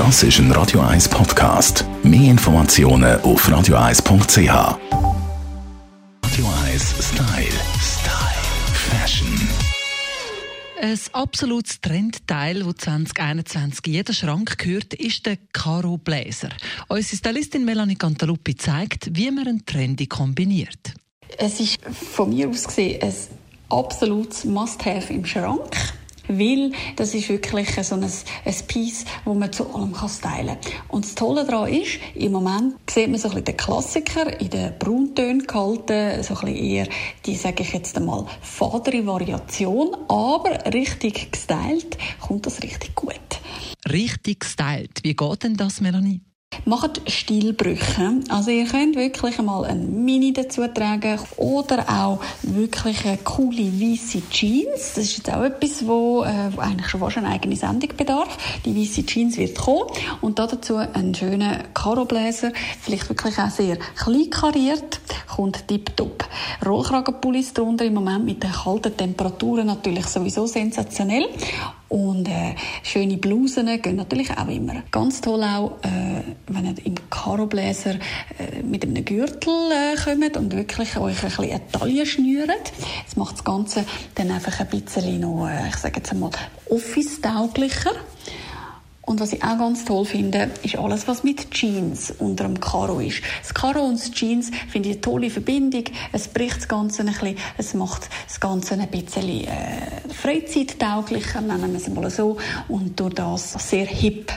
Das ist ein Radio 1 Podcast. Mehr Informationen auf radio1.ch. Radio 1 Style. Style. Fashion. Ein absolutes Trendteil, das 2021 in jeden Schrank gehört, ist der Caro Bläser. Unsere Stylistin Melanie Cantaluppi zeigt, wie man einen Trendy kombiniert. Es ist von mir aus gesehen ein absolutes Must-have im Schrank. Weil das ist wirklich so ein, ein Piece, das man zu allem kann stylen kann. Und das Tolle daran ist, im Moment sieht man so ein bisschen den Klassiker in den Brauntönen gehalten, so ein bisschen eher die, sage ich jetzt einmal, fadere Variation, aber richtig gestylt kommt das richtig gut. Richtig gestylt. Wie geht denn das, Melanie? Macht Stilbrüche. Also ihr könnt wirklich einmal ein Mini dazu tragen oder auch wirklich eine coole weiße Jeans. Das ist jetzt auch etwas, wo, äh, eigentlich schon fast eine eigene Sendung bedarf. Die weiße Jeans wird kommen und dazu einen schönen Karobläser, vielleicht wirklich auch sehr klein kariert, kommt tipptopp. Rollkragenpullis drunter im Moment mit den kalten Temperaturen natürlich sowieso sensationell und äh, schöne Blusen gehen natürlich auch immer. Ganz toll auch, äh, wenn ihr im Karobläser äh, mit einem Gürtel äh, kommt und wirklich euch ein bisschen eine Taille schnürt. Das macht das Ganze dann einfach ein bisschen noch, äh, ich sage jetzt einmal, office-tauglicher. Und was ich auch ganz toll finde, ist alles, was mit Jeans unter dem Karo ist. Das Karo und das Jeans finde ich eine tolle Verbindung. Es bricht das Ganze ein bisschen, es macht das Ganze ein bisschen äh, freizeittauglicher, nennen wir es mal so, und durch das sehr hip.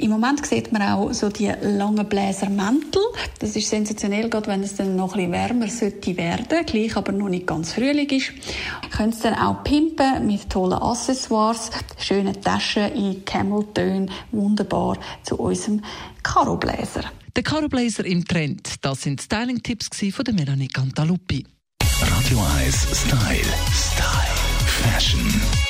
Im Moment sieht man auch so die langen Bläsermäntel. Das ist sensationell, gerade wenn es dann noch ein bisschen wärmer sollte werden, gleich aber noch nicht ganz Frühling ist. Könnt es dann auch pimpen mit tollen Accessoires, schönen Taschen in Cameltönen, wunderbar zu unserem Karo-Bläser. Der Karo-Bläser im Trend, das sind Styling-Tipps von der Melanie Cantaluppi. Radio 1 Style. Style. Fashion.